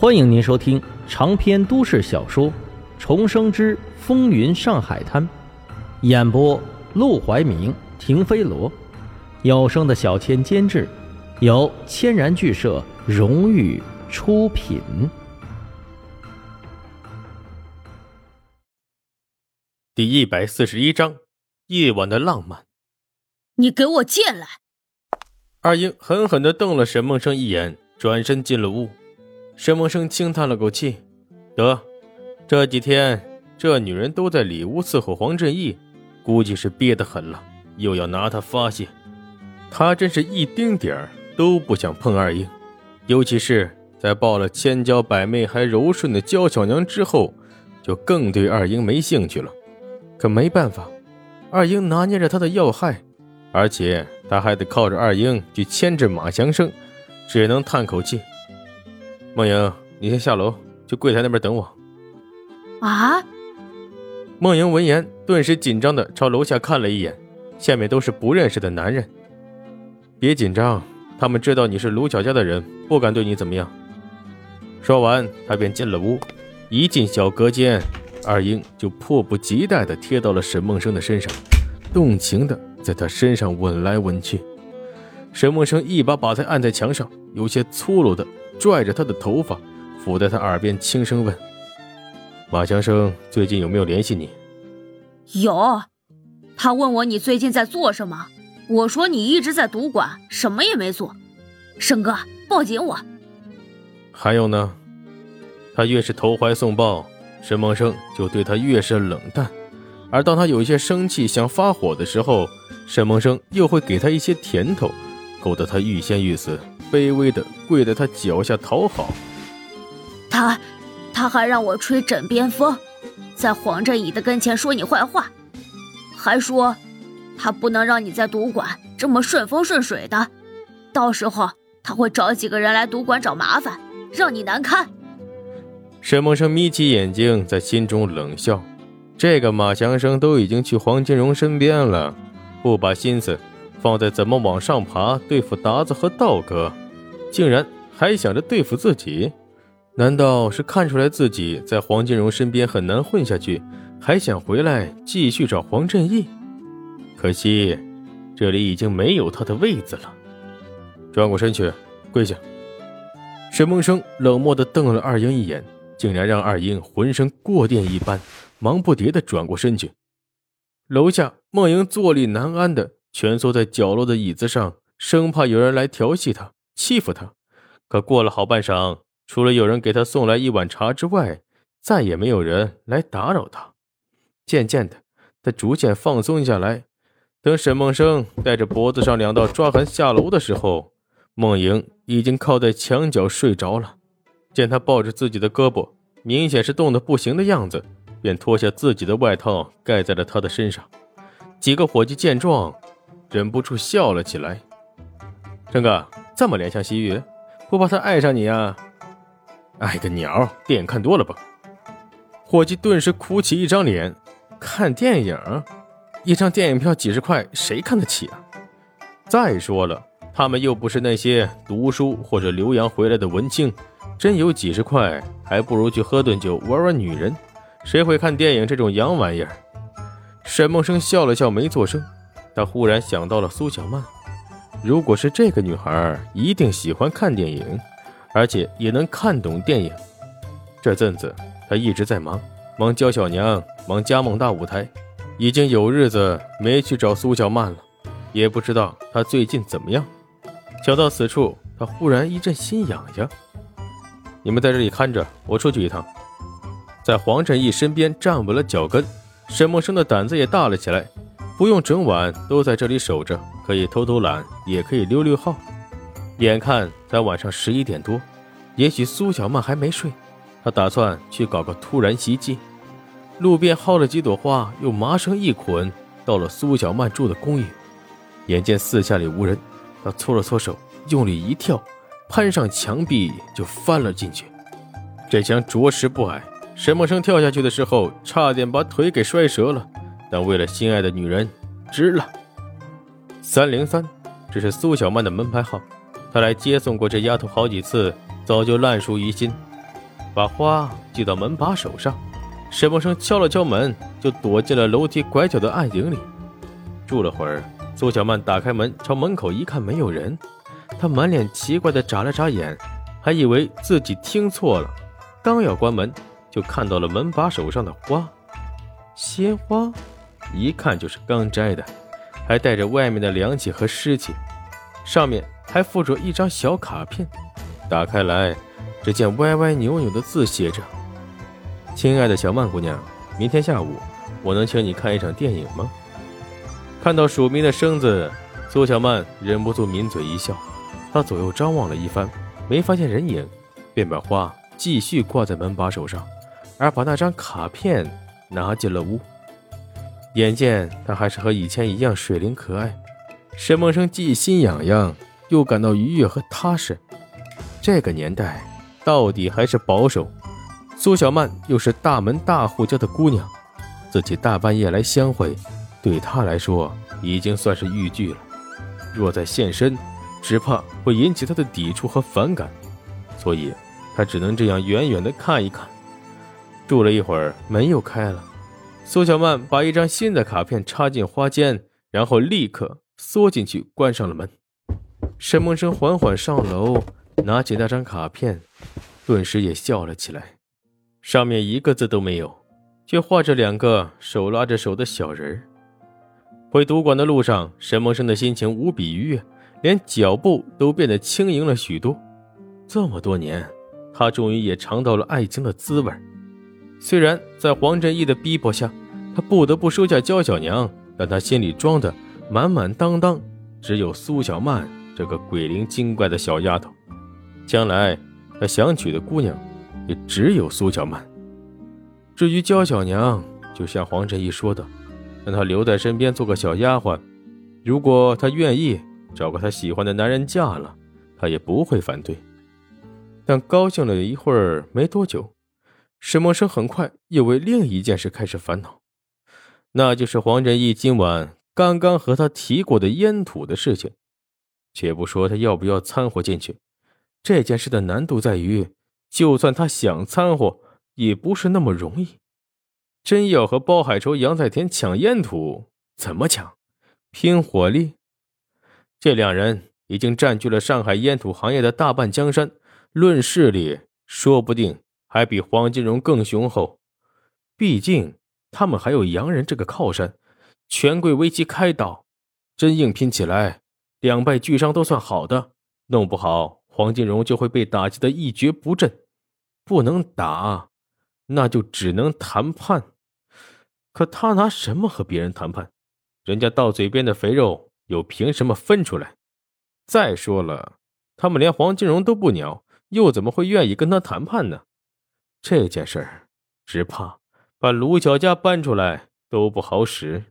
欢迎您收听长篇都市小说《重生之风云上海滩》，演播：陆怀明、停飞罗，有声的小千监制，由千然剧社荣誉出品。第一百四十一章：夜晚的浪漫。你给我进来！二英狠狠的瞪了沈梦生一眼，转身进了屋。沈梦生轻叹了口气：“得，这几天这女人都在里屋伺候黄振义，估计是憋得很了，又要拿他发泄。他真是一丁点儿都不想碰二英，尤其是在抱了千娇百媚还柔顺的娇小娘之后，就更对二英没兴趣了。可没办法，二英拿捏着他的要害，而且他还得靠着二英去牵制马祥生，只能叹口气。”梦莹，你先下楼，去柜台那边等我。啊！梦莹闻言，顿时紧张的朝楼下看了一眼，下面都是不认识的男人。别紧张，他们知道你是卢小家的人，不敢对你怎么样。说完，他便进了屋。一进小隔间，二英就迫不及待的贴到了沈梦生的身上，动情的在他身上吻来吻去。沈梦生一把把他按在墙上，有些粗鲁的。拽着他的头发，抚在他耳边轻声问：“马强生最近有没有联系你？”“有。”他问我你最近在做什么，我说你一直在赌馆，什么也没做。生哥，抱紧我。还有呢？他越是投怀送抱，沈梦生就对他越是冷淡。而当他有一些生气想发火的时候，沈梦生又会给他一些甜头，勾得他欲仙欲死。卑微的跪在他脚下讨好，他，他还让我吹枕边风，在黄振宇的跟前说你坏话，还说他不能让你在赌馆这么顺风顺水的，到时候他会找几个人来赌馆找麻烦，让你难堪。沈梦生眯起眼睛，在心中冷笑：这个马祥生都已经去黄金荣身边了，不把心思放在怎么往上爬对付达子和道哥。竟然还想着对付自己，难道是看出来自己在黄金荣身边很难混下去，还想回来继续找黄振义？可惜这里已经没有他的位子了。转过身去，跪下。沈梦生冷漠地瞪了二英一眼，竟然让二英浑身过电一般，忙不迭地转过身去。楼下，梦莹坐立难安的蜷缩在角落的椅子上，生怕有人来调戏她。欺负他，可过了好半晌，除了有人给他送来一碗茶之外，再也没有人来打扰他。渐渐的，他逐渐放松下来。等沈梦生带着脖子上两道抓痕下楼的时候，梦莹已经靠在墙角睡着了。见他抱着自己的胳膊，明显是冻得不行的样子，便脱下自己的外套盖在了他的身上。几个伙计见状，忍不住笑了起来。陈哥。这么怜香惜玉，不怕他爱上你啊？爱个鸟！电影看多了吧？伙计顿时哭起一张脸。看电影，一张电影票几十块，谁看得起啊？再说了，他们又不是那些读书或者留洋回来的文青，真有几十块，还不如去喝顿酒，玩玩女人。谁会看电影这种洋玩意儿？沈梦生笑了笑，没做声。他忽然想到了苏小曼。如果是这个女孩，一定喜欢看电影，而且也能看懂电影。这阵子他一直在忙，忙娇小娘，忙家梦大舞台，已经有日子没去找苏小曼了，也不知道她最近怎么样。想到此处，他忽然一阵心痒痒。你们在这里看着，我出去一趟。在黄振义身边站稳了脚跟，沈梦生的胆子也大了起来。不用整晚都在这里守着，可以偷偷懒，也可以溜溜号。眼看才晚上十一点多，也许苏小曼还没睡，他打算去搞个突然袭击。路边薅了几朵花，又麻绳一捆，到了苏小曼住的公寓。眼见四下里无人，他搓了搓手，用力一跳，攀上墙壁就翻了进去。这墙着实不矮，沈梦生跳下去的时候，差点把腿给摔折了。但为了心爱的女人，值了。三零三，这是苏小曼的门牌号。他来接送过这丫头好几次，早就烂熟于心。把花系到门把手上。沈梦生敲了敲门，就躲进了楼梯拐角的暗影里。住了会儿，苏小曼打开门，朝门口一看，没有人。她满脸奇怪的眨了眨眼，还以为自己听错了。刚要关门，就看到了门把手上的花，鲜花，一看就是刚摘的，还带着外面的凉气和湿气。上面还附着一张小卡片，打开来，只见歪歪扭扭的字写着。亲爱的小曼姑娘，明天下午我能请你看一场电影吗？看到署名的生字，苏小曼忍不住抿嘴一笑。她左右张望了一番，没发现人影，便把花继续挂在门把手上，而把那张卡片拿进了屋。眼见她还是和以前一样水灵可爱，沈梦生既心痒痒，又感到愉悦和踏实。这个年代，到底还是保守。苏小曼又是大门大户家的姑娘，自己大半夜来相会，对她来说已经算是逾矩了。若再现身，只怕会引起她的抵触和反感，所以她只能这样远远的看一看。住了一会儿，门又开了，苏小曼把一张新的卡片插进花间，然后立刻缩进去，关上了门。沈梦生缓缓上楼，拿起那张卡片，顿时也笑了起来。上面一个字都没有，却画着两个手拉着手的小人儿。回赌馆的路上，沈梦生的心情无比愉悦，连脚步都变得轻盈了许多。这么多年，他终于也尝到了爱情的滋味。虽然在黄振义的逼迫下，他不得不收下娇小娘，但他心里装的满满当当，只有苏小曼这个鬼灵精怪的小丫头。将来他想娶的姑娘。也只有苏小曼。至于娇小娘，就像黄振义说的，让她留在身边做个小丫鬟。如果她愿意找个她喜欢的男人嫁了，他也不会反对。但高兴了一会儿，没多久，沈梦生很快又为另一件事开始烦恼，那就是黄振义今晚刚刚和他提过的烟土的事情。且不说他要不要掺和进去，这件事的难度在于。就算他想掺和，也不是那么容易。真要和包海愁、杨在田抢烟土，怎么抢？拼火力？这两人已经占据了上海烟土行业的大半江山，论势力，说不定还比黄金荣更雄厚。毕竟他们还有洋人这个靠山，权贵为其开导。真硬拼起来，两败俱伤都算好的，弄不好。黄金荣就会被打击的一蹶不振，不能打，那就只能谈判。可他拿什么和别人谈判？人家到嘴边的肥肉又凭什么分出来？再说了，他们连黄金荣都不鸟，又怎么会愿意跟他谈判呢？这件事儿，只怕把卢小佳搬出来都不好使。